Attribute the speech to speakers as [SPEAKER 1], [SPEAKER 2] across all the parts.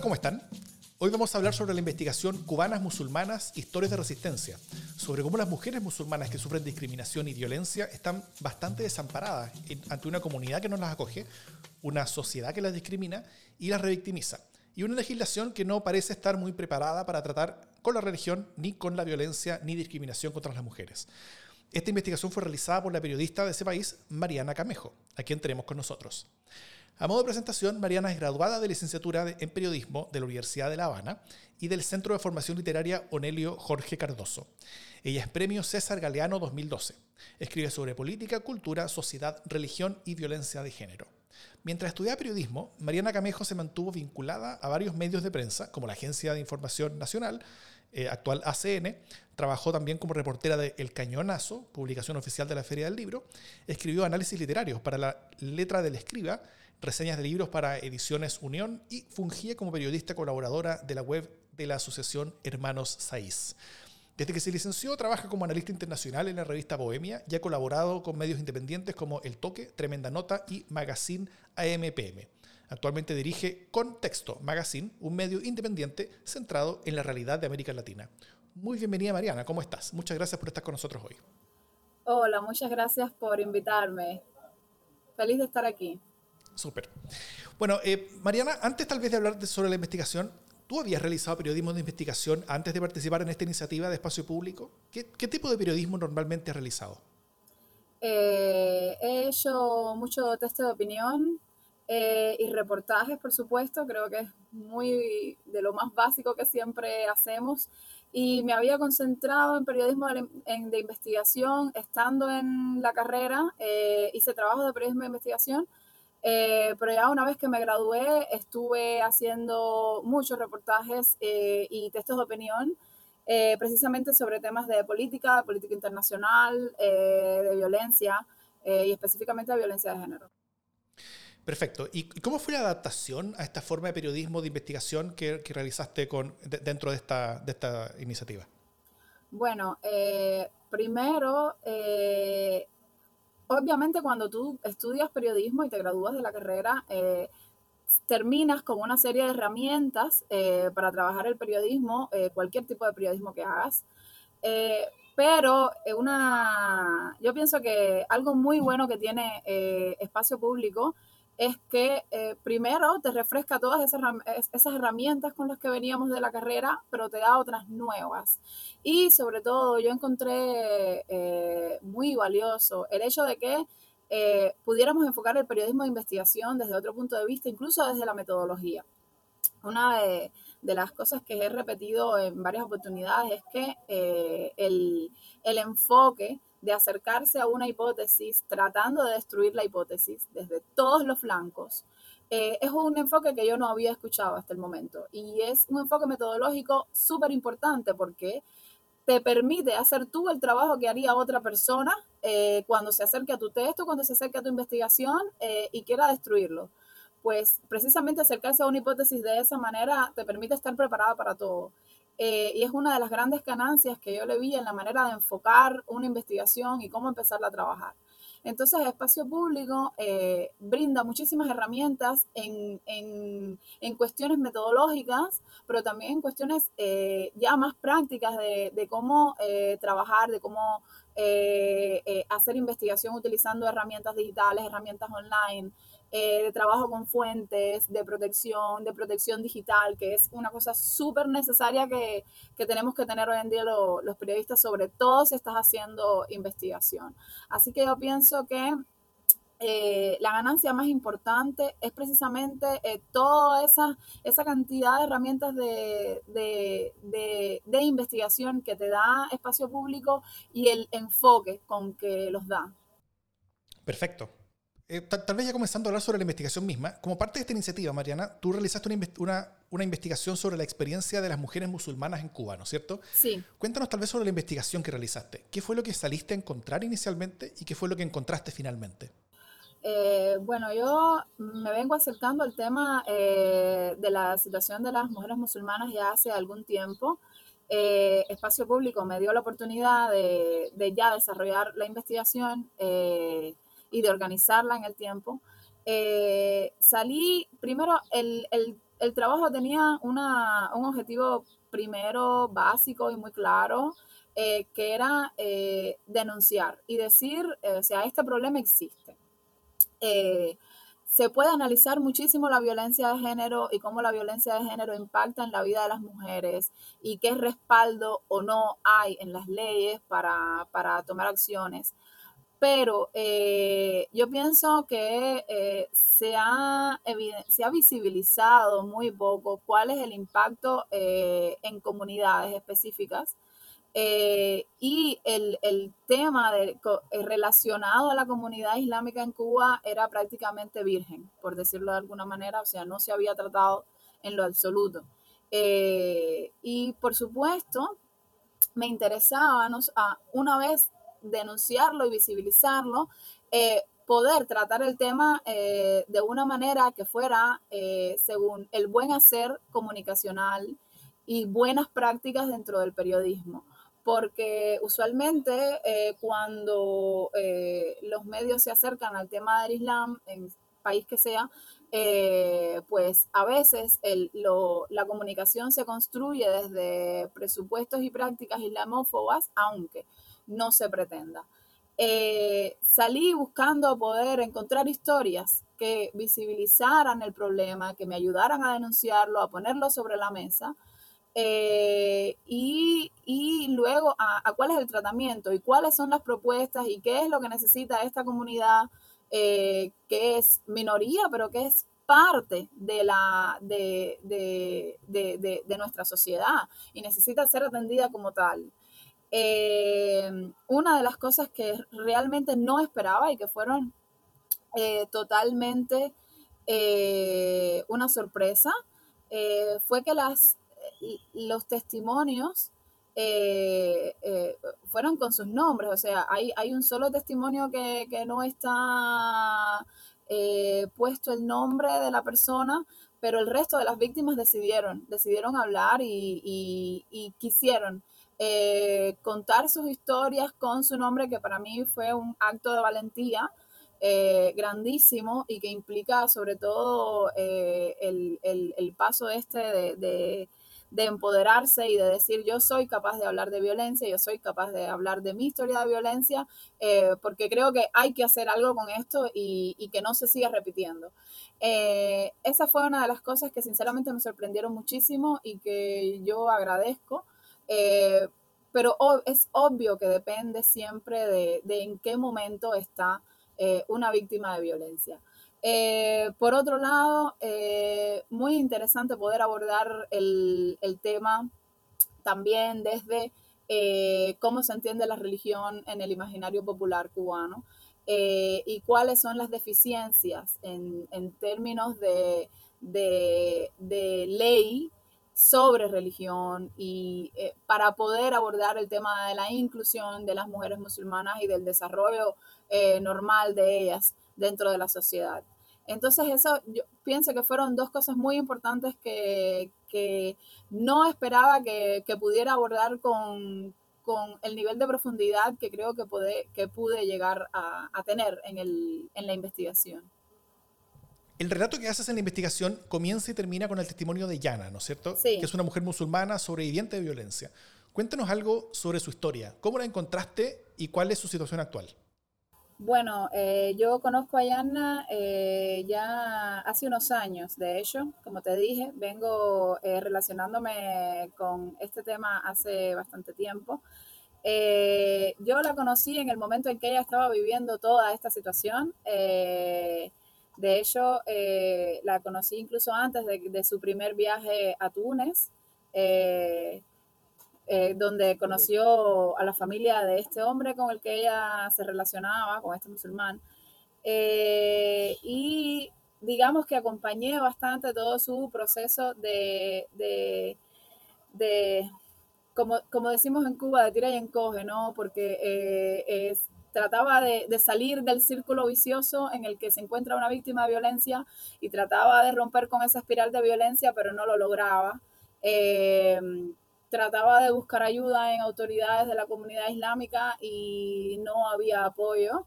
[SPEAKER 1] ¿Cómo están? Hoy vamos a hablar sobre la investigación Cubanas Musulmanas, Historias de Resistencia, sobre cómo las mujeres musulmanas que sufren discriminación y violencia están bastante desamparadas ante una comunidad que no las acoge, una sociedad que las discrimina y las revictimiza, y una legislación que no parece estar muy preparada para tratar con la religión, ni con la violencia, ni discriminación contra las mujeres. Esta investigación fue realizada por la periodista de ese país, Mariana Camejo, a quien tenemos con nosotros. A modo de presentación, Mariana es graduada de licenciatura en periodismo de la Universidad de La Habana y del Centro de Formación Literaria Onelio Jorge Cardoso. Ella es premio César Galeano 2012. Escribe sobre política, cultura, sociedad, religión y violencia de género. Mientras estudiaba periodismo, Mariana Camejo se mantuvo vinculada a varios medios de prensa, como la Agencia de Información Nacional, eh, actual ACN, trabajó también como reportera de El Cañonazo, publicación oficial de la Feria del Libro, escribió análisis literarios para la letra del escriba, reseñas de libros para Ediciones Unión y fungía como periodista colaboradora de la web de la Asociación Hermanos Saiz. Desde que se licenció, trabaja como analista internacional en la revista Bohemia y ha colaborado con medios independientes como El Toque, Tremenda Nota y Magazine AMPM. Actualmente dirige Contexto Magazine, un medio independiente centrado en la realidad de América Latina. Muy bienvenida Mariana, ¿cómo estás? Muchas gracias por estar con nosotros hoy.
[SPEAKER 2] Hola, muchas gracias por invitarme. Feliz de estar aquí.
[SPEAKER 1] Súper. Bueno, eh, Mariana, antes tal vez de hablar sobre la investigación, ¿tú habías realizado periodismo de investigación antes de participar en esta iniciativa de espacio público? ¿Qué, tipo de periodismo normalmente has realizado?
[SPEAKER 2] Eh, he hecho mucho texto de opinión eh, y reportajes, por supuesto. Creo que es muy de lo más básico que siempre hacemos. Y me había concentrado en periodismo de, investigación estando en la carrera. hice trabajo de periodismo de investigación eh, pero ya una vez que me gradué, estuve haciendo muchos reportajes eh, y textos de opinión, eh, precisamente sobre temas de política, de política internacional, de violencia y específicamente de violencia de género.
[SPEAKER 1] Perfecto. ¿Y cómo fue la adaptación a esta forma de periodismo de investigación que, realizaste con, dentro de esta, de esta iniciativa?
[SPEAKER 2] Bueno, primero obviamente cuando tú estudias periodismo y te gradúas de la carrera, eh, terminas con una serie de herramientas eh, para trabajar el periodismo, eh, cualquier tipo de periodismo que hagas. pero una, yo pienso que algo muy bueno que tiene espacio público es que eh, primero te refresca todas esas, herramientas con las que veníamos de la carrera, pero te da otras nuevas. Y sobre todo yo encontré eh, muy valioso el hecho de que eh, pudiéramos enfocar el periodismo de investigación desde otro punto de vista, incluso desde la metodología. Una de, de las cosas que he repetido en varias oportunidades es que el, el enfoque de acercarse a una hipótesis tratando de destruir la hipótesis desde todos los flancos, eh, es un enfoque que yo no había escuchado hasta el momento. Y es un enfoque metodológico súper importante porque te permite hacer tú el trabajo que haría otra persona eh, cuando se acerque a tu texto, cuando se acerque a tu investigación eh, y quiera destruirlo. Pues precisamente acercarse a una hipótesis de esa manera te permite estar preparada para todo. Eh, y es una de las grandes ganancias que yo le vi en la manera de enfocar una investigación y cómo empezarla a trabajar. Entonces, el espacio público eh, brinda muchísimas herramientas en, en, cuestiones metodológicas, pero también en cuestiones eh, ya más prácticas de, de cómo trabajar, de cómo hacer investigación utilizando herramientas digitales, herramientas online, eh, de trabajo con fuentes, de protección, de protección digital, que es una cosa súper necesaria que, que, tenemos que tener hoy en día los periodistas, sobre todo si estás haciendo investigación. Así que yo pienso que eh, la ganancia más importante es precisamente eh, toda esa, esa cantidad de herramientas de, de, de, de, investigación que te da espacio público y el enfoque con que los da.
[SPEAKER 1] Perfecto. Eh, tal, vez ya comenzando a hablar sobre la investigación misma, como parte de esta iniciativa, Mariana, tú realizaste una, una, investigación sobre la experiencia de las mujeres musulmanas en Cuba, ¿no es cierto?
[SPEAKER 2] Sí.
[SPEAKER 1] Cuéntanos tal vez sobre la investigación que realizaste. ¿Qué fue lo que saliste a encontrar inicialmente y qué fue lo que encontraste finalmente?
[SPEAKER 2] Eh, bueno, yo me vengo acercando al tema eh, de la situación de las mujeres musulmanas ya hace algún tiempo. Espacio Público me dio la oportunidad de, de ya desarrollar la investigación y de organizarla en el tiempo. Eh, salí, primero, el, el, el trabajo tenía una, un objetivo primero básico y muy claro, eh, que era eh, denunciar y decir, o sea, este problema existe. se puede analizar muchísimo la violencia de género y cómo la violencia de género impacta en la vida de las mujeres y qué respaldo o no hay en las leyes para, para tomar acciones pero eh, yo pienso que eh, se, ha se, ha visibilizado muy poco cuál es el impacto eh, en comunidades específicas y el, el tema de, relacionado a la comunidad islámica en Cuba era prácticamente virgen, por decirlo de alguna manera, o sea, no se había tratado en lo absoluto. y por supuesto, me interesaba, una vez denunciarlo y visibilizarlo, eh, poder tratar el tema eh, de una manera que fuera eh, según el buen hacer comunicacional y buenas prácticas dentro del periodismo. Porque usualmente cuando los medios se acercan al tema del Islam, en país que sea, pues a veces la comunicación se construye desde presupuestos y prácticas islamófobas, aunque no se pretenda. Eh, salí buscando poder encontrar historias que visibilizaran el problema, que me ayudaran a denunciarlo, a ponerlo sobre la mesa. Eh, y, luego a, cuál es el tratamiento y cuáles son las propuestas y qué es lo que necesita esta comunidad eh, que es minoría, pero que es parte de, la, de, de, nuestra sociedad y necesita ser atendida como tal. Eh, una de las cosas que realmente no esperaba y que fueron eh, totalmente eh, una sorpresa fue que las, los testimonios fueron con sus nombres. O sea, hay, hay un solo testimonio que, no está puesto el nombre de la persona, pero el resto de las víctimas decidieron, decidieron hablar y quisieron eh, contar sus historias con su nombre, que para mí fue un acto de valentía eh, grandísimo y que implica sobre todo eh, el, paso este de, empoderarse y de decir yo soy capaz de hablar de violencia, yo soy capaz de hablar de mi historia de violencia, porque creo que hay que hacer algo con esto y, y que no se siga repitiendo. esa fue una de las cosas que sinceramente me sorprendieron muchísimo y que yo agradezco. Eh, pero es obvio que depende siempre de, en qué momento está eh, una víctima de violencia. Eh, por otro lado, muy interesante poder abordar el, tema también desde cómo se entiende la religión en el imaginario popular cubano y cuáles son las deficiencias en, términos de, de ley sobre religión y eh, para poder abordar el tema de la inclusión de las mujeres musulmanas y del desarrollo eh, normal de ellas dentro de la sociedad. Entonces eso yo pienso que fueron dos cosas muy importantes que, no esperaba que, pudiera abordar con, el nivel de profundidad que creo que, pude, que pude llegar a, tener en, en la investigación.
[SPEAKER 1] El relato que haces en la investigación comienza y termina con el testimonio de Yana, ¿no es cierto?
[SPEAKER 2] Sí.
[SPEAKER 1] Que es una mujer musulmana sobreviviente de violencia. Cuéntanos algo sobre su historia. ¿Cómo la encontraste y cuál es su situación actual?
[SPEAKER 2] Bueno, eh, yo conozco a Yana eh, ya hace unos años, de hecho, como te dije, vengo eh, relacionándome con este tema hace bastante tiempo. yo la conocí en el momento en que ella estaba viviendo toda esta situación. De hecho, eh, la conocí incluso antes de, su primer viaje a Túnez, eh, eh, donde conoció a la familia de este hombre con el que ella se relacionaba, con este musulmán. y digamos que acompañé bastante todo su proceso de, de, como, como, decimos en Cuba, de tira y encoge, ¿no? Porque es, trataba de, salir del círculo vicioso en el que se encuentra una víctima de violencia y trataba de romper con esa espiral de violencia, pero no lo lograba. Eh, trataba de buscar ayuda en autoridades de la comunidad islámica y no había apoyo.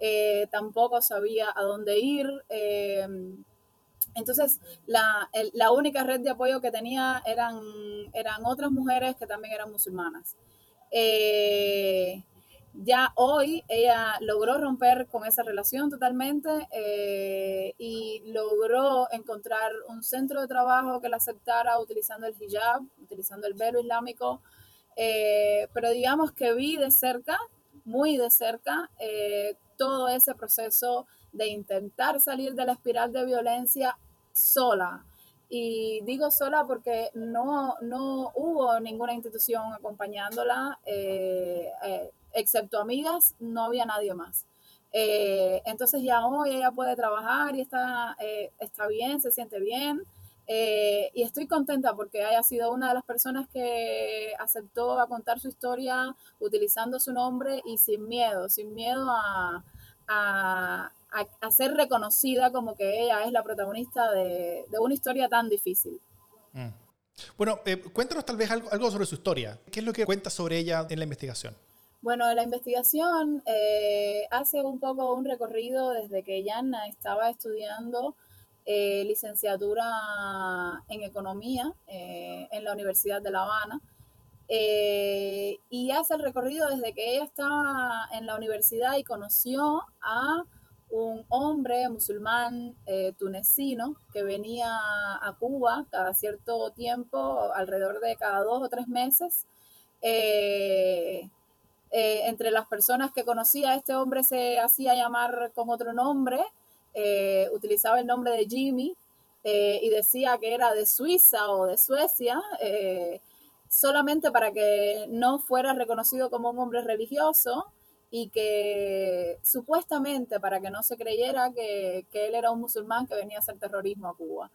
[SPEAKER 2] Eh, tampoco sabía a dónde ir. Eh, entonces, la, la, única red de apoyo que tenía eran, eran otras mujeres que también eran musulmanas. Ya hoy ella logró romper con esa relación totalmente eh, y logró encontrar un centro de trabajo que la aceptara utilizando el hijab, utilizando el velo islámico. Eh, pero digamos que vi de cerca, muy de cerca, eh, todo ese proceso de intentar salir de la espiral de violencia sola. Y digo sola porque no, no hubo ninguna institución acompañándola excepto amigas, no había nadie más. Eh, entonces ya hoy ella puede trabajar y está, eh, está bien, se siente bien. Eh, y estoy contenta porque haya sido una de las personas que aceptó a contar su historia utilizando su nombre y sin miedo, sin miedo a, a, a, ser reconocida como que ella es la protagonista de, de una historia tan difícil.
[SPEAKER 1] Mm. Bueno, cuéntanos tal vez algo sobre su historia. ¿Qué es lo que cuenta sobre ella en la investigación?
[SPEAKER 2] Bueno, la investigación eh, hace un poco un recorrido desde que Yanna estaba estudiando eh, licenciatura en economía eh, en la Universidad de La Habana. y hace el recorrido desde que ella estaba en la universidad y conoció a un hombre musulmán tunecino que venía a Cuba cada cierto tiempo, alrededor de cada dos o tres meses. Entre las personas que conocía, este hombre se hacía llamar con otro nombre, eh, utilizaba el nombre de Jimmy eh, y decía que era de Suiza o de Suecia, solamente para que no fuera reconocido como un hombre religioso y que supuestamente para que no se creyera que él era un musulmán que venía a hacer terrorismo a Cuba.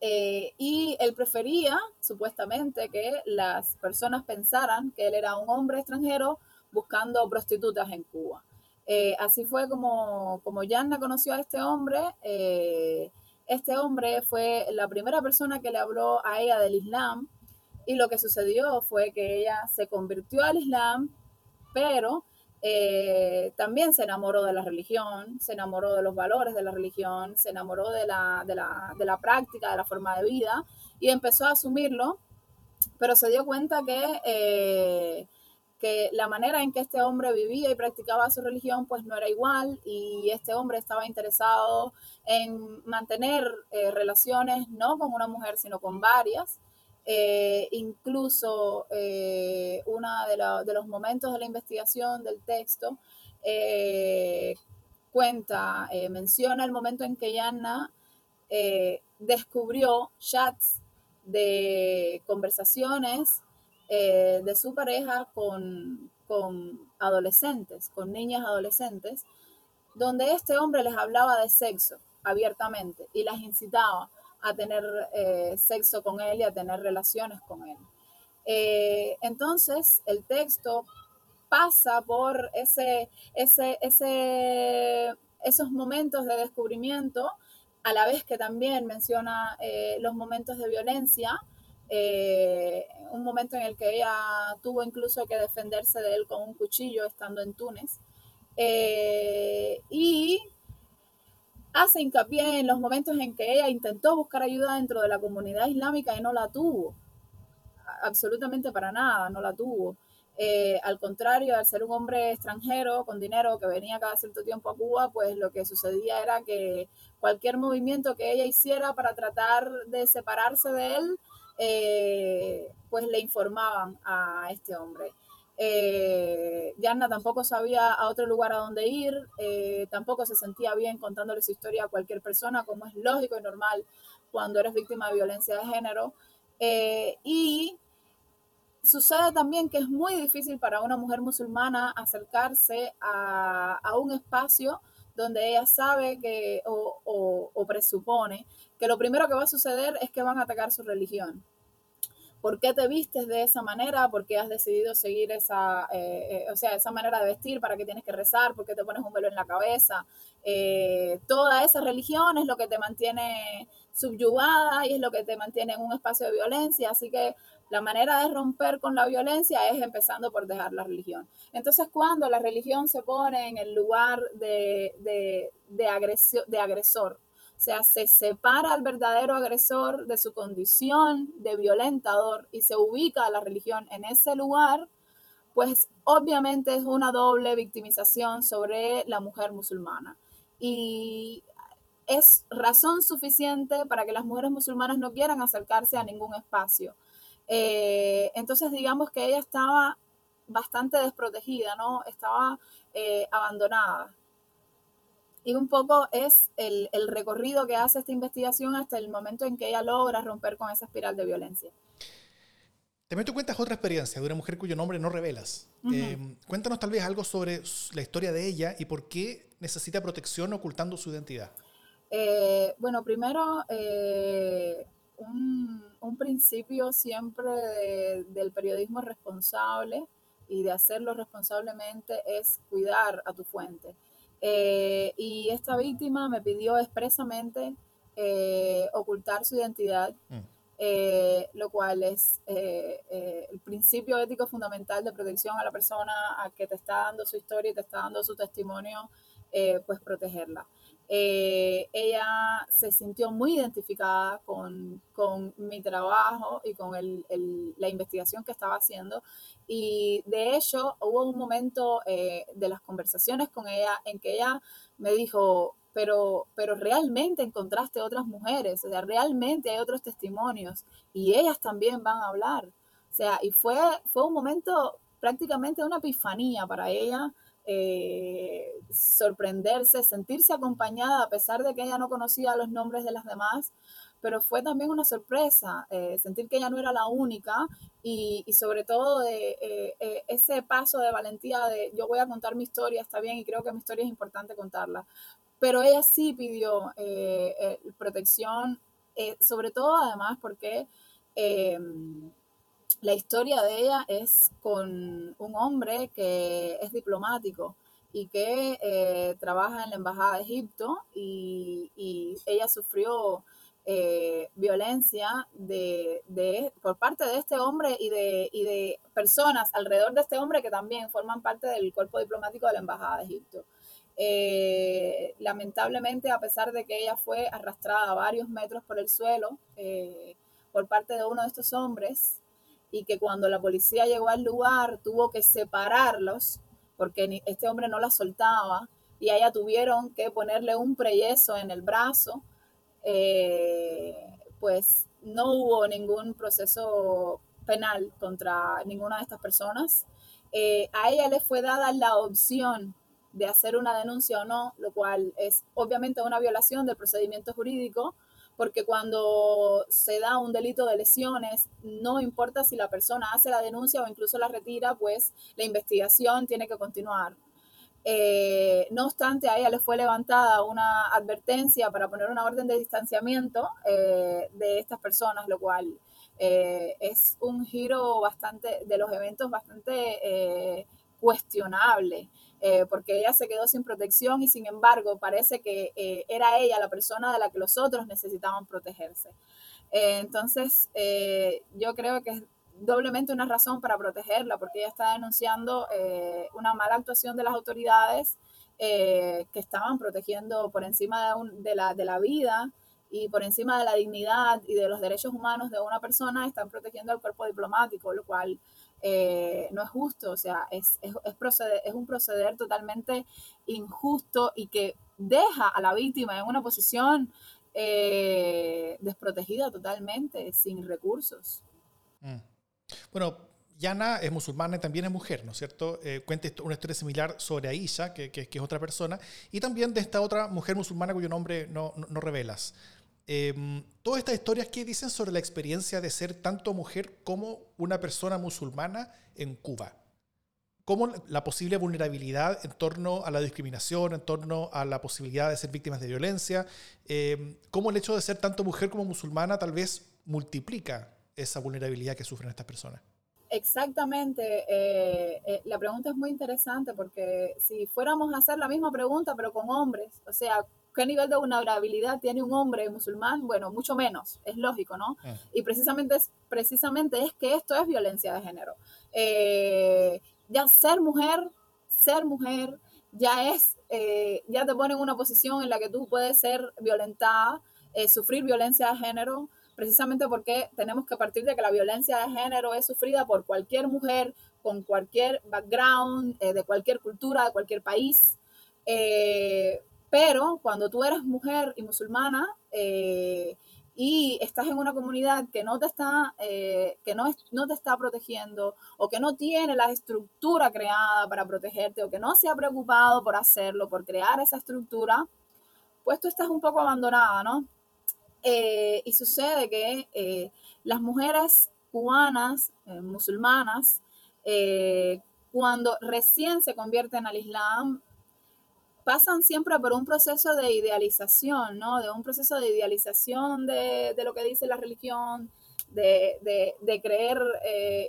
[SPEAKER 2] Eh, y él prefería, supuestamente, que las personas pensaran que él era un hombre extranjero buscando prostitutas en Cuba. Eh, así fue como, como Yanna conoció a este hombre. Eh, este hombre fue la primera persona que le habló a ella del Islam y lo que sucedió fue que ella se convirtió al Islam, pero eh, también se enamoró de la religión, se enamoró de los valores de la religión, se enamoró de la, de la, de la práctica, de la forma de vida y empezó a asumirlo, pero se dio cuenta que, eh, que la manera en que este hombre vivía y practicaba su religión pues no era igual y este hombre estaba interesado en mantener eh, relaciones no con una mujer sino con varias eh, incluso eh, uno de, los momentos de la investigación del texto eh, cuenta, menciona el momento en que Yanna descubrió chats de conversaciones de su pareja con, con adolescentes, con niñas adolescentes, donde este hombre les hablaba de sexo abiertamente y las incitaba a tener eh, sexo con él y a tener relaciones con él. Eh, entonces, el texto pasa por ese, ese, esos momentos de descubrimiento, a la vez que también menciona eh, los momentos de violencia, un momento en el que ella tuvo incluso que defenderse de él con un cuchillo estando en Túnez. y hace hincapié en los momentos en que ella intentó buscar ayuda dentro de la comunidad islámica y no la tuvo. Absolutamente para nada, no la tuvo. Eh, al contrario, al ser un hombre extranjero con dinero que venía cada cierto tiempo a Cuba, pues lo que sucedía era que cualquier movimiento que ella hiciera para tratar de separarse de él, eh, pues le informaban a este hombre. Eh, tampoco sabía a otro lugar a dónde ir, eh, tampoco se sentía bien contándole su historia a cualquier persona, como es lógico y normal cuando eres víctima de violencia de género. Eh, y sucede también que es muy difícil para una mujer musulmana acercarse a, un espacio donde ella sabe que o, presupone que lo primero que va a suceder es que van a atacar su religión. ¿Por qué te vistes de esa manera? ¿Por qué has decidido seguir esa, eh, eh, o sea, esa manera de vestir? ¿Para qué tienes que rezar? ¿Por qué te pones un velo en la cabeza? Eh, toda esa religión es lo que te mantiene subyugada y es lo que te mantiene en un espacio de violencia. Así que la manera de romper con la violencia es empezando por dejar la religión. Entonces, cuando la religión se pone en el lugar de, de, de, agresor, o sea, se separa al verdadero agresor de su condición de violentador y se ubica a la religión en ese lugar, pues obviamente es una doble victimización sobre la mujer musulmana. Y es razón suficiente para que las mujeres musulmanas no quieran acercarse a ningún espacio. Eh, entonces, digamos que ella estaba bastante desprotegida, ¿no? Estaba eh, abandonada. Y un poco es el, recorrido que hace esta investigación hasta el momento en que ella logra romper con esa espiral de violencia.
[SPEAKER 1] También tú cuentas otra experiencia de una mujer cuyo nombre no revelas. Eh, cuéntanos tal vez algo sobre la historia de ella y por qué necesita protección ocultando su identidad.
[SPEAKER 2] Eh, bueno, primero, eh, un, principio siempre del periodismo responsable y de hacerlo responsablemente es cuidar a tu fuente. Eh, y esta víctima me pidió expresamente ocultar su identidad, mm. lo cual es el principio ético fundamental de protección a la persona a que te está dando su historia y te está dando su testimonio, pues protegerla. Eh, ella se sintió muy identificada con, mi trabajo y con la investigación que estaba haciendo. Y de hecho, hubo un momento eh, de las conversaciones con ella en que ella me dijo, pero, pero realmente encontraste otras mujeres, o sea, realmente hay otros testimonios y ellas también van a hablar. O sea, y fue, fue un momento prácticamente una epifanía para ella eh, sorprenderse, sentirse acompañada a pesar de que ella no conocía los nombres de las demás, pero fue también una sorpresa eh, sentir que ella no era la única y, sobre todo eh, ese paso de valentía de yo voy a contar mi historia, está bien y creo que mi historia es importante contarla, pero ella sí pidió protección, sobre todo además porque la historia de ella es con un hombre que es diplomático y que eh, trabaja en la Embajada de Egipto y, ella sufrió eh, violencia de, por parte de este hombre y de, personas alrededor de este hombre que también forman parte del cuerpo diplomático de la Embajada de Egipto. Eh, lamentablemente, a pesar de que ella fue arrastrada varios metros por el suelo por parte de uno de estos hombres, y que cuando la policía llegó al lugar tuvo que separarlos porque este hombre no la soltaba y a ella tuvieron que ponerle un preyeso en el brazo, eh, pues no hubo ningún proceso penal contra ninguna de estas personas. Eh, a ella le fue dada la opción de hacer una denuncia o no, lo cual es obviamente una violación del procedimiento jurídico, porque cuando se da un delito de lesiones, no importa si la persona hace la denuncia o incluso la retira, pues la investigación tiene que continuar. Eh, no obstante, a ella le fue levantada una advertencia para poner una orden de distanciamiento eh, de estas personas, lo cual eh, es un giro bastante de los eventos bastante cuestionable. Eh, porque ella se quedó sin protección y sin embargo parece que eh, era ella la persona de la que los otros necesitaban protegerse. Eh, entonces, yo creo que es doblemente una razón para protegerla, porque ella está denunciando una mala actuación de las autoridades que estaban protegiendo por encima de, la, de la vida y por encima de la dignidad y de los derechos humanos de una persona, están protegiendo al cuerpo diplomático, lo cual eh, no es justo, o sea, es, es, es un proceder totalmente injusto y que deja a la víctima en una posición eh, desprotegida totalmente, sin recursos.
[SPEAKER 1] Mm. Bueno, Yana es musulmana y también es mujer, ¿no es cierto? Eh, cuenta una historia similar sobre Aisha, que, que, es otra persona, y también de esta otra mujer musulmana cuyo nombre no, no, revelas. Em, todas estas historias, ¿qué dicen sobre la experiencia de ser tanto mujer como una persona musulmana en Cuba? ¿Cómo la posible vulnerabilidad en torno a la discriminación, en torno a la posibilidad de ser víctimas de violencia, em, cómo el hecho de ser tanto mujer como musulmana tal vez multiplica esa vulnerabilidad que sufren estas personas?
[SPEAKER 2] Exactamente. Eh, eh, la pregunta es muy interesante porque si fuéramos a hacer la misma pregunta pero con hombres, o sea, ¿qué nivel de vulnerabilidad tiene un hombre musulmán? Bueno, mucho menos, es lógico, ¿no? Ah. Y precisamente es, precisamente es que esto es violencia de género. Eh, ya ser mujer, ser mujer, ya es, ya te pone en una posición en la que tú puedes ser violentada, sufrir violencia de género precisamente porque tenemos que partir de que la violencia de género es sufrida por cualquier mujer con cualquier background, eh, de cualquier cultura, de cualquier país. Eh, pero cuando tú eres mujer y musulmana eh, y estás en una comunidad que no te está, que no, no te está protegiendo o que no tiene la estructura creada para protegerte o que no se ha preocupado por hacerlo, por crear esa estructura, pues tú estás un poco abandonada, ¿no? Eh, y sucede que eh, las mujeres cubanas, eh, musulmanas, cuando recién se convierten al Islam, pasan siempre por un proceso de idealización, ¿no? De un proceso de idealización de, lo que dice la religión, de, creer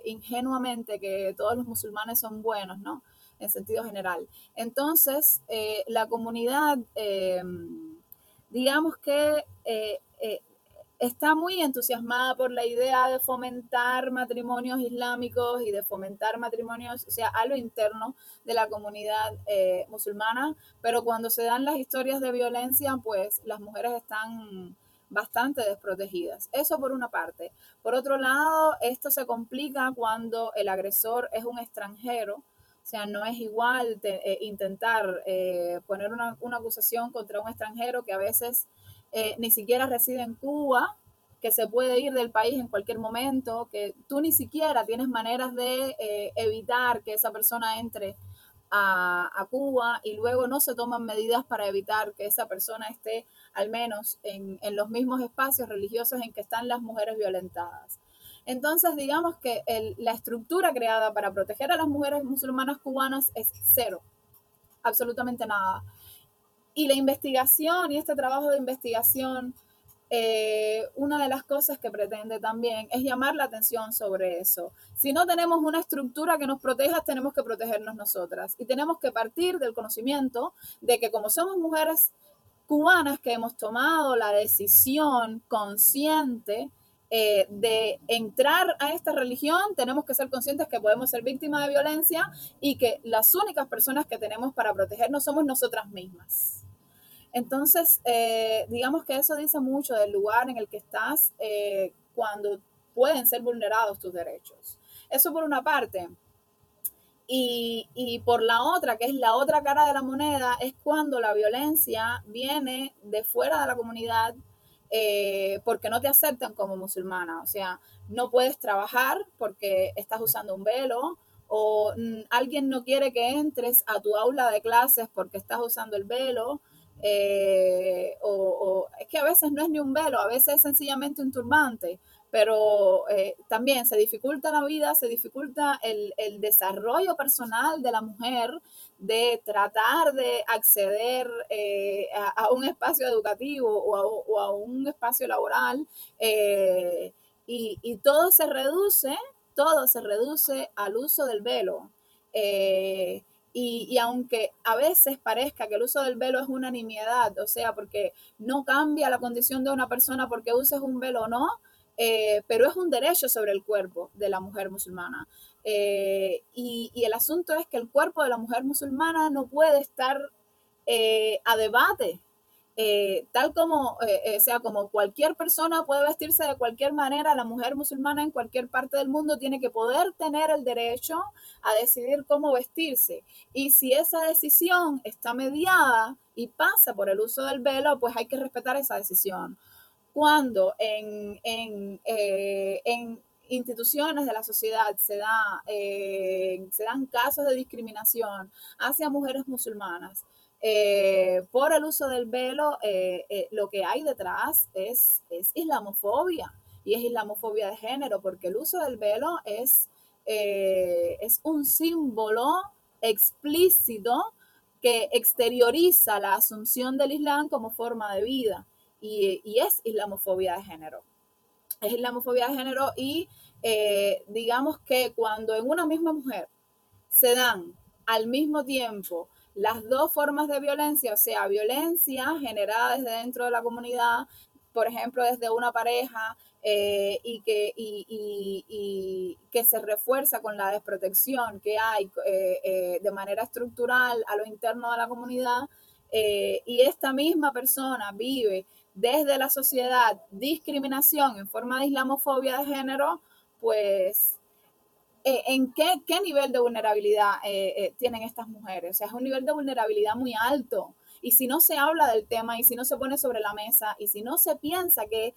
[SPEAKER 2] ingenuamente que todos los musulmanes son buenos, ¿no? En sentido general. Entonces, la comunidad, digamos que eh, está muy entusiasmada por la idea de fomentar matrimonios islámicos y de fomentar matrimonios, o sea, a lo interno de la comunidad eh, musulmana, pero cuando se dan las historias de violencia, pues las mujeres están bastante desprotegidas. Eso por una parte. Por otro lado, esto se complica cuando el agresor es un extranjero. O sea, no es igual eh, intentar poner una, una acusación contra un extranjero que a veces eh, ni siquiera reside en Cuba, que se puede ir del país en cualquier momento, que tú ni siquiera tienes maneras de eh, evitar que esa persona entre a, Cuba y luego no se toman medidas para evitar que esa persona esté al menos en, los mismos espacios religiosos en que están las mujeres violentadas. Entonces, digamos que la estructura creada para proteger a las mujeres musulmanas cubanas es cero, absolutamente nada. Y la investigación y este trabajo de investigación, eh, una de las cosas que pretende también es llamar la atención sobre eso. Si no tenemos una estructura que nos proteja, tenemos que protegernos nosotras. Y tenemos que partir del conocimiento de que como somos mujeres cubanas que hemos tomado la decisión consciente eh, de entrar a esta religión, tenemos que ser conscientes que podemos ser víctimas de violencia y que las únicas personas que tenemos para protegernos somos nosotras mismas. Entonces, eh, digamos que eso dice mucho del lugar en el que estás eh, cuando pueden ser vulnerados tus derechos. Eso por una parte. Y, y, por la otra, que es la otra cara de la moneda, es cuando la violencia viene de fuera de la comunidad eh, porque no te aceptan como musulmana. O sea, no puedes trabajar porque estás usando un velo o mm, alguien no quiere que entres a tu aula de clases porque estás usando el velo. Eh, o, es que a veces no es ni un velo, a veces es sencillamente un turbante pero eh, también se dificulta la vida, se dificulta el, desarrollo personal de la mujer de tratar de acceder eh, a, un espacio educativo o a, un espacio laboral y, todo se reduce, todo se reduce al uso del velo. Y, y, aunque a veces parezca que el uso del velo es una nimiedad, o sea, porque no cambia la condición de una persona porque uses un velo o no, eh, pero es un derecho sobre el cuerpo de la mujer musulmana. Eh, y, el asunto es que el cuerpo de la mujer musulmana no puede estar eh, a debate. Tal como, sea, como cualquier persona puede vestirse de cualquier manera, la mujer musulmana en cualquier parte del mundo tiene que poder tener el derecho a decidir cómo vestirse. Y si esa decisión está mediada y pasa por el uso del velo, pues hay que respetar esa decisión cuando en, eh, en, instituciones de la sociedad se, da, eh, se dan casos de discriminación hacia mujeres musulmanas, por el uso del velo, lo que hay detrás es, es islamofobia y es islamofobia de género, porque el uso del velo es, es un símbolo explícito que exterioriza la asunción del Islam como forma de vida y, es islamofobia de género. Es islamofobia de género y eh, digamos que cuando en una misma mujer se dan al mismo tiempo las dos formas de violencia, o sea, violencia generada desde dentro de la comunidad, por ejemplo, desde una pareja eh, y, que, y, que se refuerza con la desprotección que hay eh, de manera estructural a lo interno de la comunidad, y esta misma persona vive desde la sociedad discriminación en forma de islamofobia de género, pues eh, ¿en qué, nivel de vulnerabilidad eh, eh, tienen estas mujeres? O sea, es un nivel de vulnerabilidad muy alto. Y si no se habla del tema y si no se pone sobre la mesa y si no se piensa que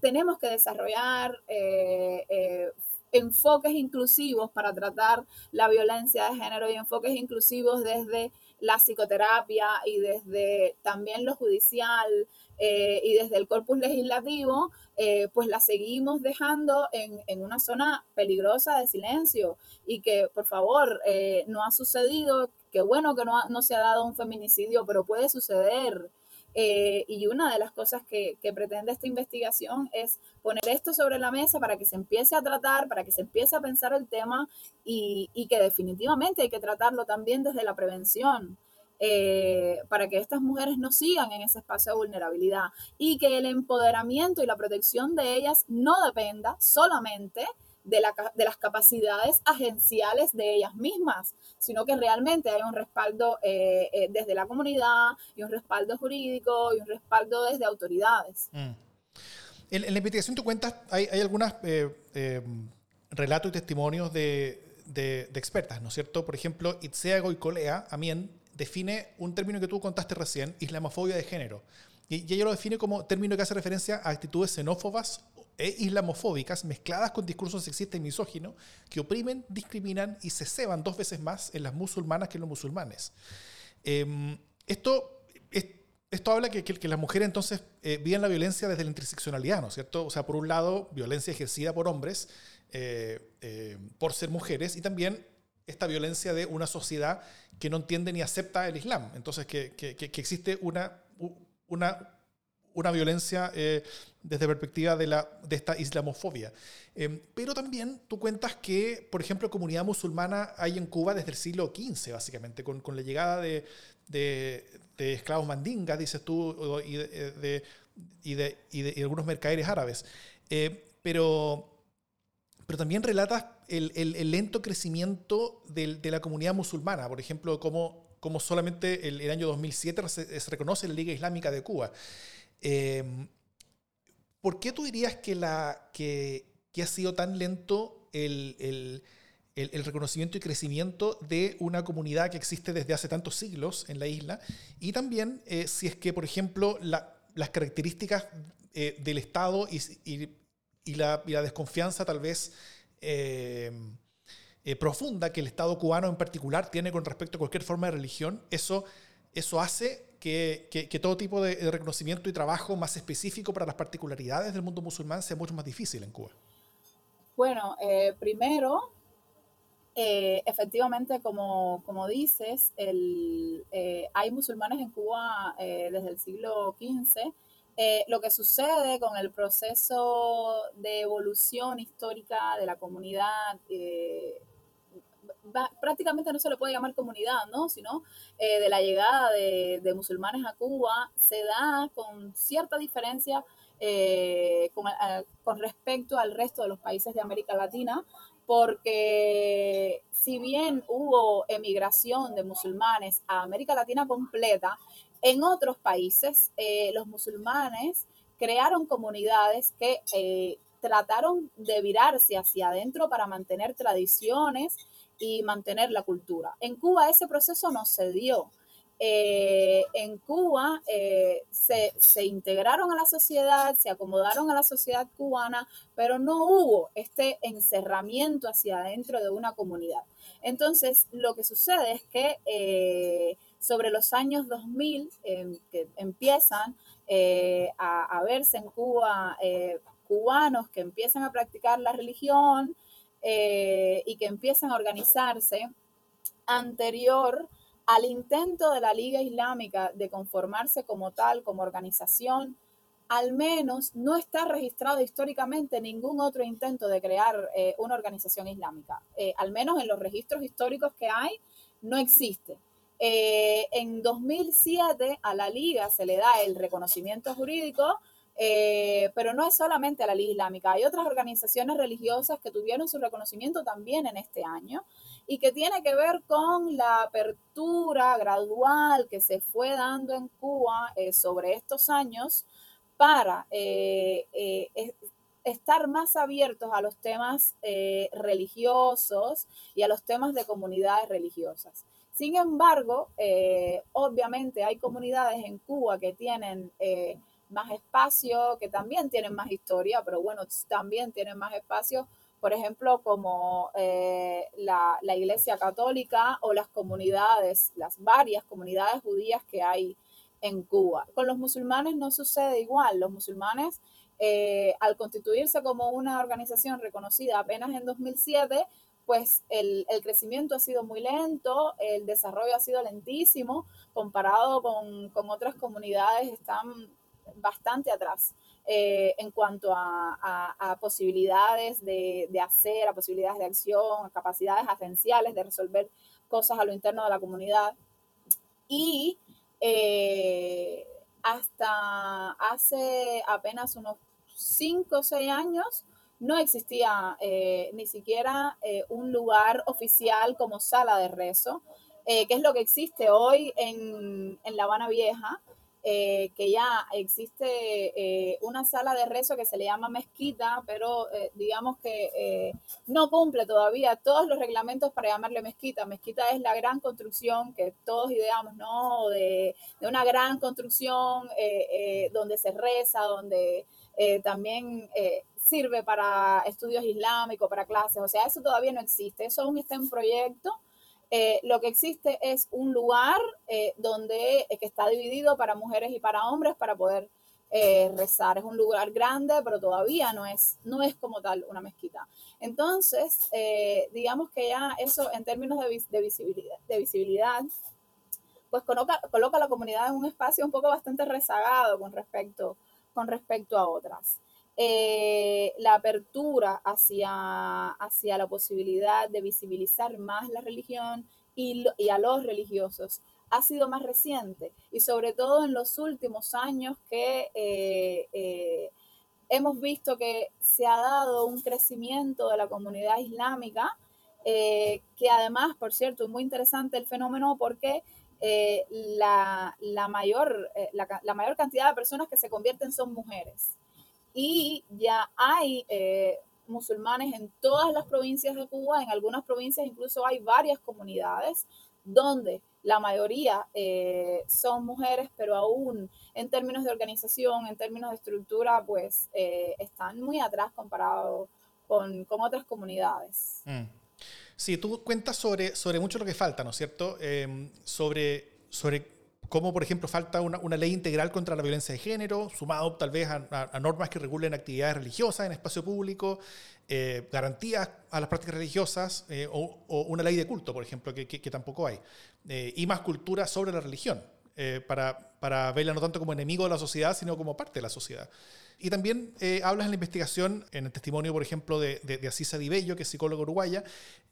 [SPEAKER 2] tenemos que desarrollar enfoques inclusivos para tratar la violencia de género y enfoques inclusivos desde la psicoterapia y desde también lo judicial eh, y desde el corpus legislativo, eh, pues la seguimos dejando en, en, una zona peligrosa de silencio y que, por favor, eh, no ha sucedido, qué bueno que no, no, se ha dado un feminicidio, pero puede suceder. Y una de las cosas que, pretende esta investigación es poner esto sobre la mesa para que se empiece a tratar, para que se empiece a pensar el tema y, y que definitivamente hay que tratarlo también desde la prevención. Eh, para que estas mujeres no sigan en ese espacio de vulnerabilidad y que el empoderamiento y la protección de ellas no dependa solamente de, las capacidades agenciales de ellas mismas, sino que realmente hay un respaldo eh, eh, desde la comunidad y un respaldo jurídico y un respaldo desde autoridades. Mm.
[SPEAKER 1] En, la investigación tú cuentas, hay, hay algunos relatos y testimonios de, de, expertas, ¿no es cierto? Por ejemplo, Itzea Goicolea, Amien, define un término que tú contaste recién, islamofobia de género. Y, ella lo define como término que hace referencia a actitudes xenófobas e islamofóbicas mezcladas con discursos sexistas y misóginos que oprimen, discriminan y se ceban dos veces más en las musulmanas que en los musulmanes. Em, esto, esto habla que, que, las mujeres entonces eh, viven la violencia desde la interseccionalidad, ¿no es cierto? O sea, por un lado, violencia ejercida por hombres eh, eh, por ser mujeres y también esta violencia de una sociedad que no entiende ni acepta el Islam. Entonces, que, que, que existe una, una, una violencia eh, desde perspectiva de, la, de esta islamofobia. Em, pero también tú cuentas que, por ejemplo, comunidad musulmana hay en Cuba desde el siglo XV, básicamente, con, con la llegada de, de, de, esclavos mandingas, dices tú, y de, y de, y de algunos mercaderes árabes. Eh, pero pero también relatas el, el, lento crecimiento de, de, la comunidad musulmana, por ejemplo, como, como solamente el, el año 2007 se, se, reconoce la Liga Islámica de Cuba. Eh, ¿Por qué tú dirías que, la, que, ha sido tan lento el, el, el, reconocimiento y crecimiento de una comunidad que existe desde hace tantos siglos en la isla? Y también eh, si es que, por ejemplo, la, las características eh, del Estado y, la, desconfianza tal vez eh, profunda que el Estado cubano en particular tiene con respecto a cualquier forma de religión, eso, eso hace que, todo tipo de, reconocimiento y trabajo más específico para las particularidades del mundo musulmán sea mucho más difícil en Cuba.
[SPEAKER 2] Bueno, eh, primero, efectivamente, como, como dices, el, hay musulmanes en Cuba desde el siglo XV eh, lo que sucede con el proceso de evolución histórica de la comunidad, eh, prácticamente no se le puede llamar comunidad, ¿no? sino eh, de la llegada de, musulmanes a Cuba, se da con cierta diferencia con, con respecto al resto de los países de América Latina, porque si bien hubo emigración de musulmanes a América Latina completa, en otros países, eh, los musulmanes crearon comunidades que eh, trataron de virarse hacia adentro para mantener tradiciones y mantener la cultura. En Cuba ese proceso no se dio. Eh, en Cuba se, se, integraron a la sociedad, se acomodaron a la sociedad cubana, pero no hubo este encerramiento hacia adentro de una comunidad. Entonces, lo que sucede es que sobre los años 2000, em, que empiezan a, verse en Cuba cubanos que empiezan a practicar la religión y que empiezan a organizarse anterior al intento de la Liga Islámica de conformarse como tal, como organización, al menos no está registrado históricamente ningún otro intento de crear eh, una organización islámica. Eh, al menos en los registros históricos que hay, no existe. Eh, en 2007 a la Liga se le da el reconocimiento jurídico, pero no es solamente la Liga Islámica. Hay otras organizaciones religiosas que tuvieron su reconocimiento también en este año y que tiene que ver con la apertura gradual que se fue dando en Cuba sobre estos años para eh, eh, estar más abiertos a los temas eh, religiosos y a los temas de comunidades religiosas. Sin embargo, obviamente hay comunidades en Cuba que tienen más espacio, que también tienen más historia, pero bueno, también tienen más espacio, por ejemplo, como la, la, Iglesia Católica o las comunidades, las varias comunidades judías que hay en Cuba. Con los musulmanes no sucede igual. Los musulmanes, eh, al constituirse como una organización reconocida apenas en 2007, pues el, crecimiento ha sido muy lento, el desarrollo ha sido lentísimo, comparado con, otras comunidades, están bastante atrás. Eh, en cuanto a, posibilidades de, hacer, a posibilidades de acción, a capacidades agenciales de resolver cosas a lo interno de la comunidad. Y eh, hasta hace apenas unos 5 o 6 años no existía eh, ni siquiera un lugar oficial como sala de rezo, que es lo que existe hoy en, en La Habana Vieja, eh, que ya existe eh, una sala de rezo que se le llama mezquita, pero eh, digamos que no cumple todavía todos los reglamentos para llamarle mezquita. Mezquita es la gran construcción que todos ideamos, ¿no? De, de una gran construcción donde se reza, donde también sirve para estudios islámicos, para clases. O sea, eso todavía no existe. Eso aún está en proyecto. Eh, lo que existe es un lugar eh, donde eh, que está dividido para mujeres y para hombres para poder rezar. Es un lugar grande, pero todavía no es, no es como tal una mezquita. Entonces, digamos que ya eso en términos de, visibilidad, de visibilidad, pues coloca, coloca a la comunidad en un espacio un poco bastante rezagado con respecto, con respecto a otras. Eh, la apertura hacia, hacia la posibilidad de visibilizar más la religión y, a los religiosos. Ha sido más reciente y sobre todo en los últimos años que eh, eh, hemos visto que se ha dado un crecimiento de la comunidad islámica, que además, por cierto, es muy interesante el fenómeno porque la, mayor, la mayor cantidad de personas que se convierten son mujeres y ya hay eh, musulmanes en todas las provincias de Cuba, en algunas provincias incluso hay varias comunidades donde la mayoría eh, son mujeres, pero aún en términos de organización, en términos de estructura, pues eh, están muy atrás comparado con, con otras comunidades. Mm.
[SPEAKER 1] Sí, tú cuentas sobre, sobre mucho lo que falta, ¿no es cierto? sobre, sobre como por ejemplo falta una, ley integral contra la violencia de género, sumado tal vez a, normas que regulen actividades religiosas en espacio público, eh, garantías a las prácticas religiosas eh, o, una ley de culto, por ejemplo, que, tampoco hay, eh, y más cultura sobre la religión, para, para verla no tanto como enemigo de la sociedad, sino como parte de la sociedad. Y también eh, hablas en la investigación, en el testimonio, por ejemplo, de, de, de Asisa Di Bello, que es psicóloga uruguaya,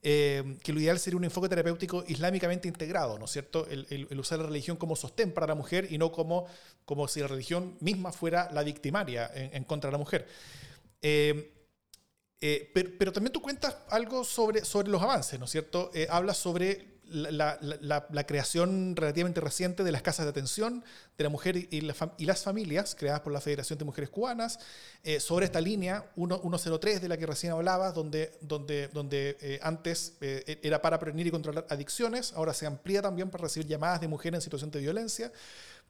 [SPEAKER 1] eh, que lo ideal sería un enfoque terapéutico islámicamente integrado, ¿no es cierto? El, usar la religión como sostén para la mujer y no como, como si la religión misma fuera la victimaria en, contra de la mujer. Eh, pero, pero, también tú cuentas algo sobre, sobre los avances, ¿no es cierto? hablas sobre la, creación relativamente reciente de las casas de atención de la mujer y, las familias, creadas por la Federación de Mujeres Cubanas, eh, sobre esta línea 103 de la que recién hablabas, donde, donde, donde eh, antes eh, era para prevenir y controlar adicciones, ahora se amplía también para recibir llamadas de mujeres en situación de violencia.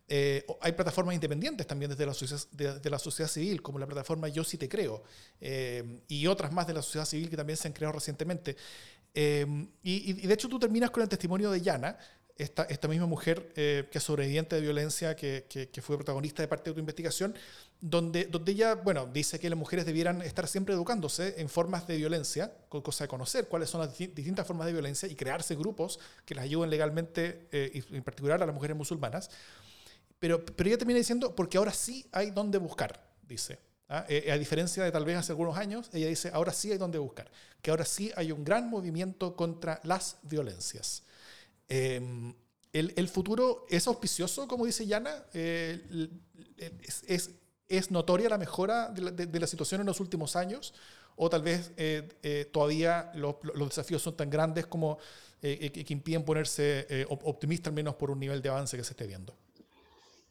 [SPEAKER 1] hay plataformas independientes también desde la sociedad civil, como la plataforma Yo sí te creo, y otras más de la sociedad civil que también se han creado recientemente. Em, y, de hecho tú terminas con el testimonio de Yana, esta, esta misma mujer que es sobreviviente de violencia, que, que, fue protagonista de parte de tu investigación, donde, donde ella, bueno, dice que las mujeres debieran estar siempre educándose en formas de violencia, cosa de conocer cuáles son las distintas formas de violencia y crearse grupos que las ayuden legalmente, y en particular a las mujeres musulmanas. Pero, pero ella termina diciendo, porque ahora sí hay donde buscar, dice. ¿Ah? Eh, a diferencia de tal vez hace algunos años, ella dice, ahora sí hay donde buscar, que ahora sí hay un gran movimiento contra las violencias. Em, el, futuro es auspicioso, como dice Yana, eh, es, notoria la mejora de la, situación en los últimos años, o tal vez eh, todavía los, los, desafíos son tan grandes como que impiden ponerse optimista al menos por un nivel de avance que se esté viendo.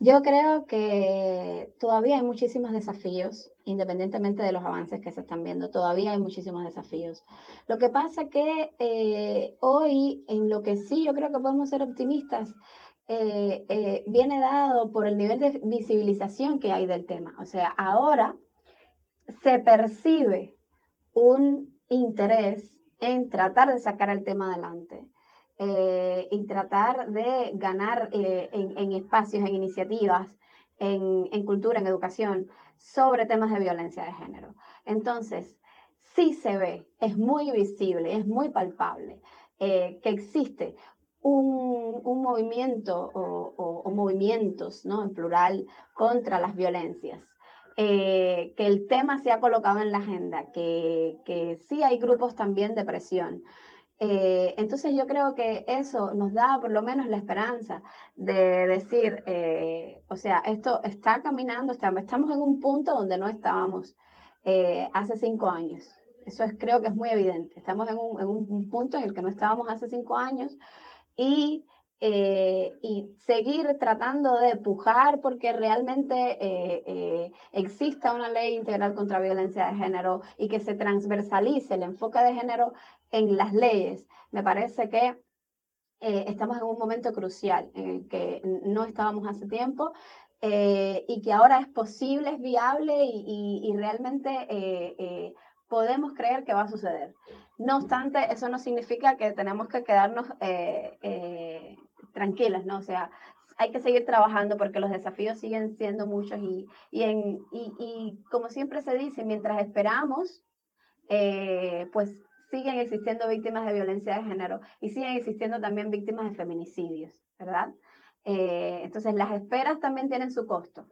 [SPEAKER 3] Yo creo que todavía hay muchísimos desafíos, independientemente de los avances que se están viendo, todavía hay muchísimos desafíos. Lo que pasa que eh, hoy, en lo que sí yo creo que podemos ser optimistas, eh, eh, viene dado por el nivel de visibilización que hay del tema. O sea, ahora se percibe un interés en tratar de sacar el tema adelante. Eh, y tratar de ganar eh, en, espacios, en iniciativas, en, cultura, en educación, sobre temas de violencia de género. Entonces, sí se ve, es muy visible, es muy palpable eh, que existe un, movimiento o, movimientos, ¿no? En plural, contra las violencias. que el tema se ha colocado en la agenda, que, que sí hay grupos también de presión, eh, entonces yo creo que eso nos da por lo menos la esperanza de decir, eh, o sea, esto está caminando, estamos en un punto donde no estábamos eh, hace cinco años. Eso es, creo que es muy evidente. Estamos en un, en un, punto en el que no estábamos hace cinco años y eh, y seguir tratando de pujar porque realmente eh, eh, exista una ley integral contra violencia de género y que se transversalice el enfoque de género en las leyes. Me parece que estamos en un momento crucial en el que no estábamos hace tiempo y que ahora es posible, es viable y, y realmente podemos creer que va a suceder. No obstante, eso no significa que tenemos que quedarnos tranquilas, ¿no? O sea, hay que seguir trabajando porque los desafíos siguen siendo muchos y, y, en, y, y como siempre se dice, mientras esperamos, eh, pues siguen existiendo víctimas de violencia de género y siguen existiendo también víctimas de feminicidios, ¿verdad? Eh, entonces las esperas también tienen su costo,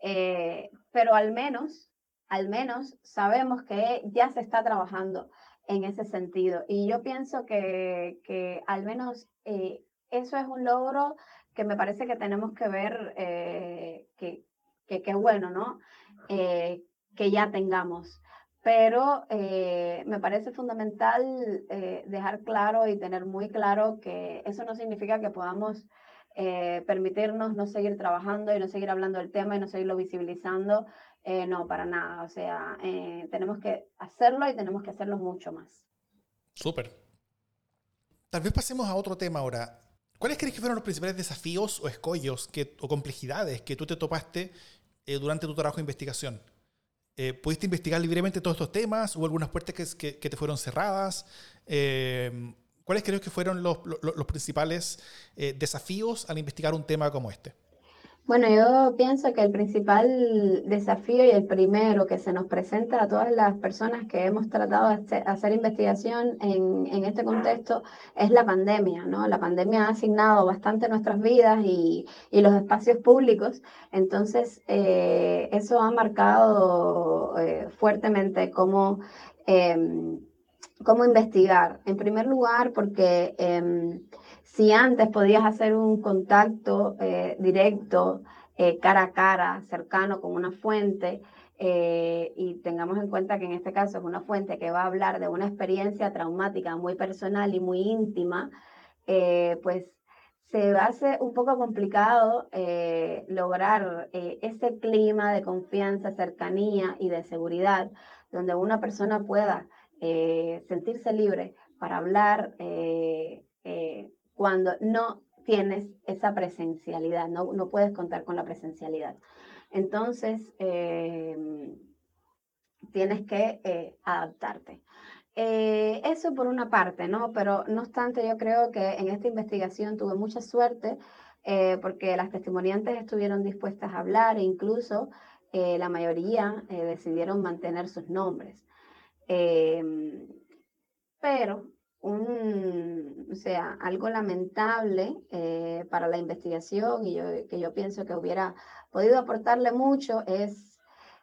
[SPEAKER 3] eh, pero al menos, al menos sabemos que ya se está trabajando en ese sentido y yo pienso que, que al menos eso es un logro que me parece que tenemos que ver eh, que, que, bueno, ¿no? Eh, que ya tengamos. Pero eh, me parece fundamental dejar claro y tener muy claro que eso no significa que podamos permitirnos no seguir trabajando y no seguir hablando del tema y no seguirlo visibilizando. no, para nada. O sea, tenemos que hacerlo y tenemos que hacerlo mucho más.
[SPEAKER 1] Súper. Tal vez pasemos a otro tema ahora. ¿Cuáles crees que fueron los principales desafíos o escollos que, o complejidades que tú te topaste eh, durante tu trabajo de investigación? Eh, ¿Pudiste investigar libremente todos estos temas? ¿Hubo algunas puertas que, que, te fueron cerradas? Eh, ¿Cuáles crees que fueron los, los, los principales desafíos al investigar un tema como este?
[SPEAKER 3] Bueno, yo pienso que el principal desafío y el primero que se nos presenta a todas las personas que hemos tratado de hacer investigación en, en este contexto es la pandemia, ¿no? La pandemia ha asignado bastante nuestras vidas y, y los espacios públicos, entonces eh, eso ha marcado eh, fuertemente cómo, em, cómo investigar. En primer lugar, porque em, si antes podías hacer un contacto eh, directo, eh, cara a cara, cercano con una fuente, eh, y tengamos en cuenta que en este caso es una fuente que va a hablar de una experiencia traumática muy personal y muy íntima, pues se hace un poco complicado lograr ese clima de confianza, cercanía y de seguridad, donde una persona pueda sentirse libre para hablar cuando no tienes esa presencialidad, no, no puedes contar con la presencialidad. Entonces, em, tienes que eh, adaptarte. Eh, eso por una parte, ¿no? Pero no obstante, yo creo que en esta investigación tuve mucha suerte eh, porque las testimoniantes estuvieron dispuestas a hablar e incluso la mayoría decidieron mantener sus nombres. Em, pero un, o sea, algo lamentable para la investigación y que yo pienso que hubiera podido aportarle mucho es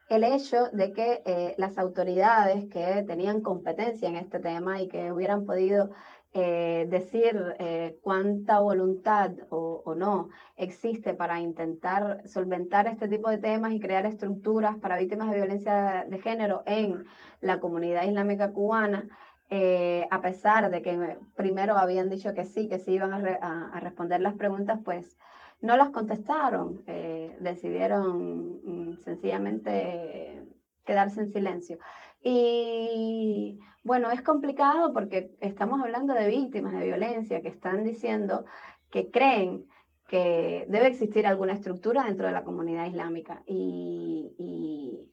[SPEAKER 3] el hecho de que eh, las autoridades que tenían competencia en este tema y que hubieran podido eh, decir eh, cuánta voluntad o, o, no existe para intentar solventar este tipo de temas y crear estructuras para víctimas de violencia de género en la comunidad islámica cubana, a pesar de que primero habían dicho que sí, que sí iban a, a responder las preguntas, pues no las contestaron, eh, decidieron mm, sencillamente quedarse en silencio. Y bueno, es complicado porque estamos hablando de víctimas de violencia que están diciendo que creen que debe existir alguna estructura dentro de la comunidad islámica. Y,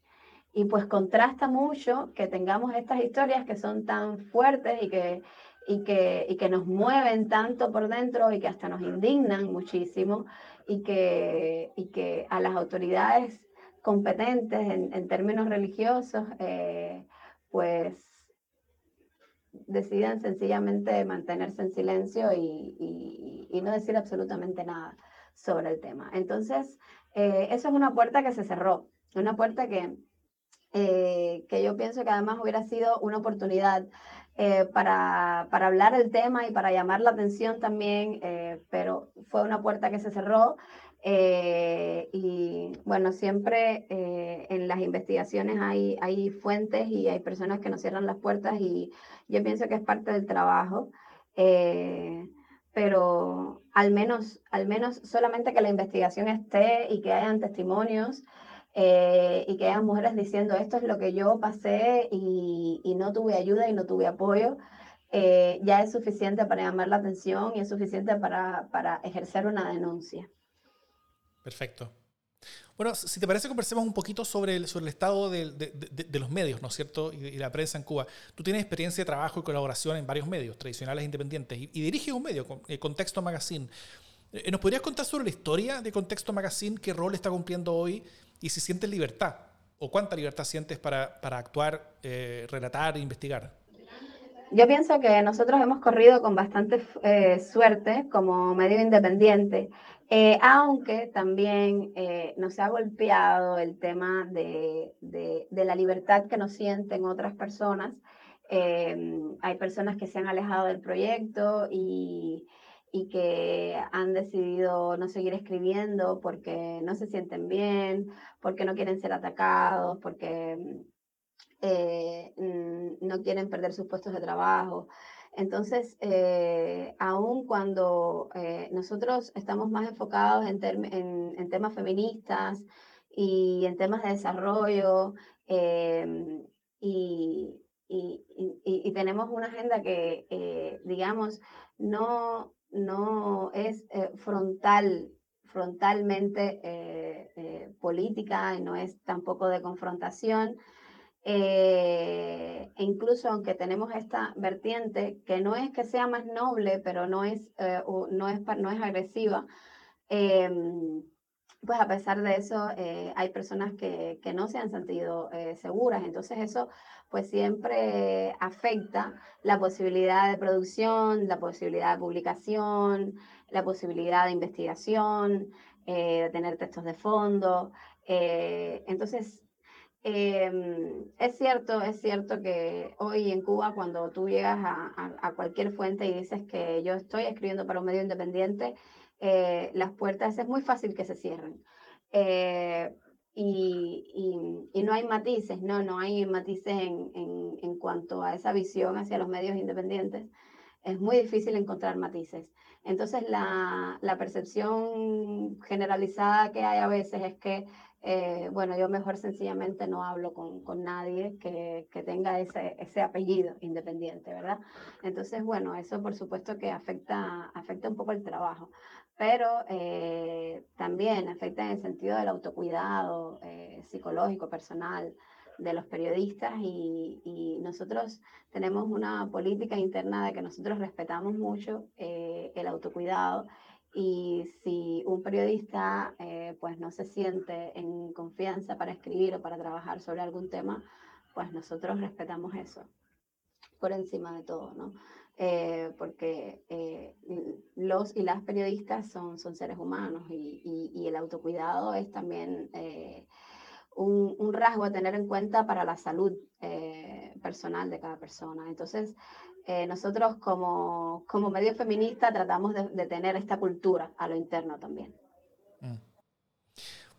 [SPEAKER 3] y pues contrasta mucho que tengamos estas historias que son tan fuertes y que y que, y que nos mueven tanto por dentro y que hasta nos indignan muchísimo y que, y que a las autoridades competentes en, términos religiosos, eh, pues deciden sencillamente mantenerse en silencio y, y, y, no decir absolutamente nada sobre el tema. Entonces, eh, eso es una puerta que se cerró, una puerta que, eh, que yo pienso que además hubiera sido una oportunidad eh, para, para, hablar el tema y para llamar la atención también, eh, pero fue una puerta que se cerró. Eh, y bueno, siempre en las investigaciones hay, hay fuentes y hay personas que nos cierran las puertas y yo pienso que es parte del trabajo. pero al menos, al menos solamente que la investigación esté y que hayan testimonios eh, y que hayan mujeres diciendo esto es lo que yo pasé y, y no tuve ayuda y no tuve apoyo, eh, ya es suficiente para llamar la atención y es suficiente para, para ejercer una denuncia.
[SPEAKER 1] Perfecto. Bueno, si te parece, conversemos un poquito sobre el, sobre el estado de, de, de, los medios, ¿no es cierto? Y, la prensa en Cuba. Tú tienes experiencia de trabajo y colaboración en varios medios tradicionales e independientes y, y diriges un medio, el Contexto Magazine. Eh, ¿Nos podrías contar sobre la historia de Contexto Magazine? ¿Qué rol está cumpliendo hoy? Y si sientes libertad o cuánta libertad sientes para, para actuar, eh, relatar e investigar.
[SPEAKER 3] Yo pienso que nosotros hemos corrido con bastante eh, suerte como medio independiente, eh, aunque también eh, nos ha golpeado el tema de, de, de, la libertad que nos sienten otras personas. Eh, hay personas que se han alejado del proyecto y, y que han decidido no seguir escribiendo porque no se sienten bien, porque no quieren ser atacados, porque eh, mm, no quieren perder sus puestos de trabajo. Entonces, eh, aun cuando eh, nosotros estamos más enfocados en, temas feministas y en temas de desarrollo, em, y, tenemos una agenda que, eh, digamos, no, no es eh, frontal, frontalmente eh, eh, política y no es tampoco de confrontación. e incluso aunque tenemos esta vertiente que no es que sea más noble, pero no es, no es, no es agresiva, em, pues a pesar de eso hay personas que, que, no se han sentido seguras. Entonces eso pues siempre afecta la posibilidad de producción, la posibilidad de publicación, la posibilidad de investigación, eh, de tener textos de fondo. Eh, entonces, eh, es cierto, es cierto que hoy en Cuba, cuando tú llegas a, a, cualquier fuente y dices que yo estoy escribiendo para un medio independiente, eh, las puertas es muy fácil que se cierren. Eh, y, no hay matices, no, no hay matices en, en, en, cuanto a esa visión hacia los medios independientes. Es muy difícil encontrar matices. Entonces, la, la percepción generalizada que hay a veces es que, eh, bueno, yo mejor sencillamente no hablo con, con nadie que, que, tenga ese, ese apellido independiente, ¿verdad? Entonces, bueno, eso por supuesto que afecta, afecta un poco el trabajo pero eh, también afecta en el sentido del autocuidado eh, psicológico, personal, de los periodistas y, nosotros tenemos una política interna de que nosotros respetamos mucho eh, el autocuidado y si un periodista pues no se siente en confianza para escribir o para trabajar sobre algún tema, pues nosotros respetamos eso por encima de todo, ¿no? Eh, porque eh, los y las periodistas son, son seres humanos y, el autocuidado es también un, un, rasgo a tener en cuenta para la salud personal de cada persona. Entonces, eh, nosotros como, como, medio feminista tratamos de, tener esta cultura a lo interno también.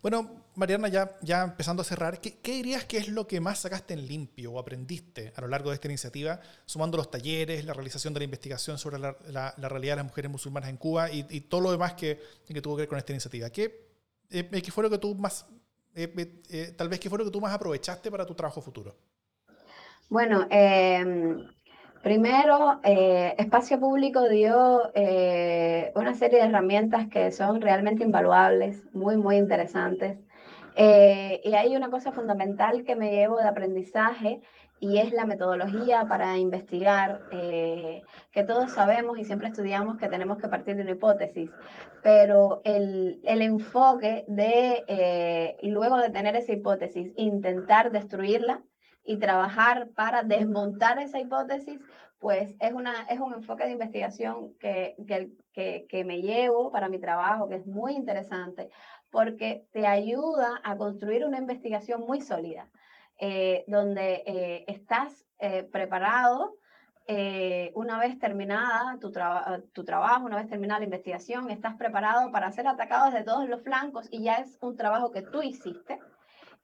[SPEAKER 1] Bueno, Mariana, ya, ya empezando a cerrar, ¿qué, dirías que es lo que más sacaste en limpio o aprendiste a lo largo de esta iniciativa, sumando los talleres, la realización de la investigación sobre la, realidad de las mujeres musulmanas en Cuba y, todo lo demás que, que tuvo que ver con esta iniciativa? ¿Qué, eh, ¿qué fue lo que tú más, eh, tal vez qué fue lo que tú más aprovechaste para tu trabajo futuro?
[SPEAKER 3] Bueno, eh, Primero, eh, Espacio Público dio eh, una serie de herramientas que son realmente invaluables, muy, muy interesantes. Eh, y hay una cosa fundamental que me llevo de aprendizaje y es la metodología para investigar, que todos sabemos y siempre estudiamos que tenemos que partir de una hipótesis, pero el, el enfoque de, luego de tener esa hipótesis, intentar destruirla y trabajar para desmontar esa hipótesis, pues es, una, es un enfoque de investigación que, que, que, me llevo para mi trabajo, que es muy interesante, porque te ayuda a construir una investigación muy sólida, eh, donde eh, estás eh, preparado una vez terminada tu, tu, trabajo, una vez terminada la investigación, estás preparado para ser atacado desde todos los flancos y ya es un trabajo que tú hiciste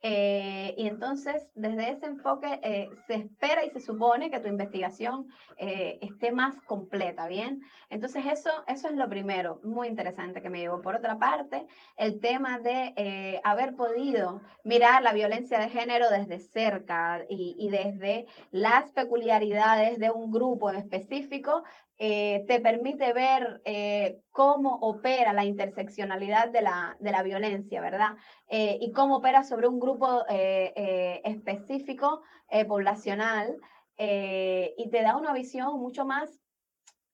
[SPEAKER 3] eh, y entonces, desde ese enfoque, eh, se espera y se supone que tu investigación eh, esté más completa, ¿bien? Entonces, eso, eso es lo primero, muy interesante que me llevó. Por otra parte, el tema de haber podido mirar la violencia de género desde cerca y, y desde las peculiaridades de un grupo en específico, eh, te permite ver eh, cómo opera la interseccionalidad de la, de la violencia, ¿verdad? Eh, y cómo opera sobre un grupo específico poblacional y te da una visión mucho más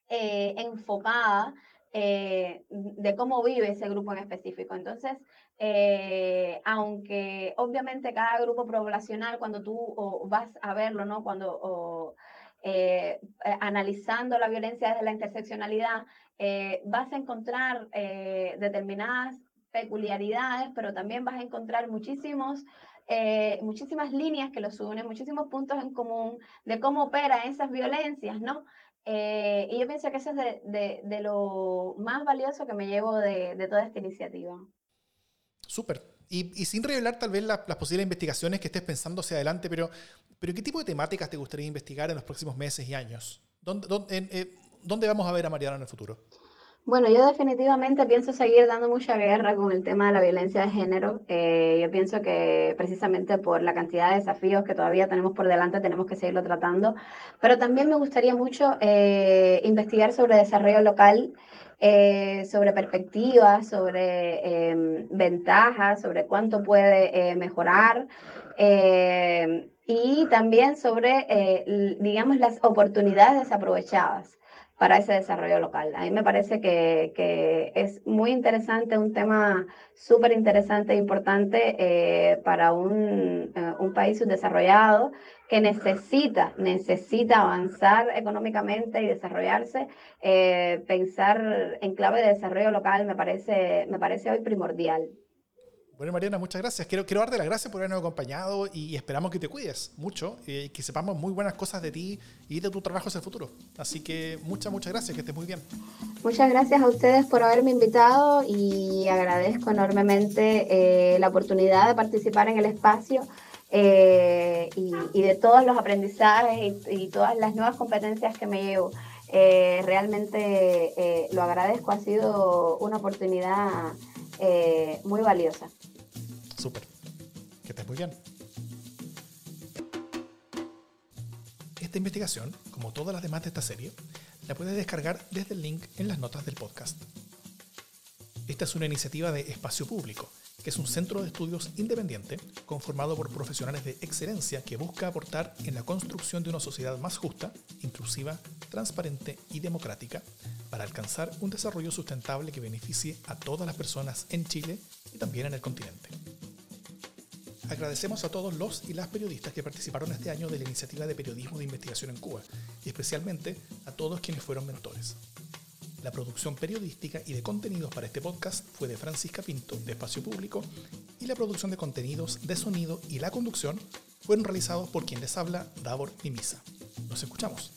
[SPEAKER 3] enfocada de cómo vive ese grupo en específico. Entonces, aunque obviamente cada grupo poblacional, cuando tú vas a verlo, ¿no? Cuando eh, analizando la violencia desde la interseccionalidad, eh, vas a encontrar determinadas peculiaridades, pero también vas a encontrar muchísimos, muchísimas líneas que los unen, muchísimos puntos en común de cómo operan esas violencias, ¿no? y yo pienso que eso es de, de, lo más valioso que me llevo de, de toda esta iniciativa.
[SPEAKER 1] Súper. Y, y, sin revelar tal vez las posibles investigaciones que estés pensando hacia adelante, pero pero ¿qué tipo de temáticas te gustaría investigar en los próximos meses y años? ¿Dónde, eh, dónde, vamos a ver a Mariana en el futuro?
[SPEAKER 3] Bueno, yo definitivamente pienso seguir dando mucha guerra con el tema de la violencia de género. Eh, yo pienso que precisamente por la cantidad de desafíos que todavía tenemos por delante tenemos que seguirlo tratando. Pero también me gustaría mucho eh, investigar sobre desarrollo local, sobre perspectivas, sobre em, ventajas, sobre cuánto puede mejorar y también sobre, eh, digamos, las oportunidades desaprovechadas para ese desarrollo local. A mí me parece que, que es muy interesante, un tema súper interesante e importante eh, para un, eh, un, país subdesarrollado que necesita, necesita avanzar económicamente y desarrollarse. pensar en clave de desarrollo local me parece, me parece hoy primordial.
[SPEAKER 1] Bueno, Mariana, muchas gracias. Quiero, quiero darte las gracias por habernos acompañado y esperamos que te cuides mucho y eh, que sepamos muy buenas cosas de ti y de tu trabajo hacia el futuro. Así que muchas, muchas gracias, que estés muy bien.
[SPEAKER 3] Muchas gracias a ustedes por haberme invitado y agradezco enormemente eh, la oportunidad de participar en el espacio. Eh, y, de todos los aprendizajes y, todas las nuevas competencias que me llevo. realmente lo agradezco, ha sido una oportunidad muy valiosa.
[SPEAKER 1] Súper. Que estés muy bien. Esta investigación, como todas las demás de esta serie, la puedes descargar desde el link en las notas del podcast. Esta es una iniciativa de espacio público es un centro de estudios independiente conformado por profesionales de excelencia que busca aportar en la construcción de una sociedad más justa, inclusiva, transparente y democrática para alcanzar un desarrollo sustentable que beneficie a todas las personas en Chile y también en el continente. Agradecemos a todos los y las periodistas que participaron este año de la iniciativa de periodismo de investigación en Cuba y especialmente a todos quienes fueron mentores. La producción periodística y de contenidos para este podcast fue de Francisca Pinto, de Espacio Público, y la producción de contenidos de sonido y la conducción fueron realizados por quien les habla, Davor Mimisa. Nos escuchamos.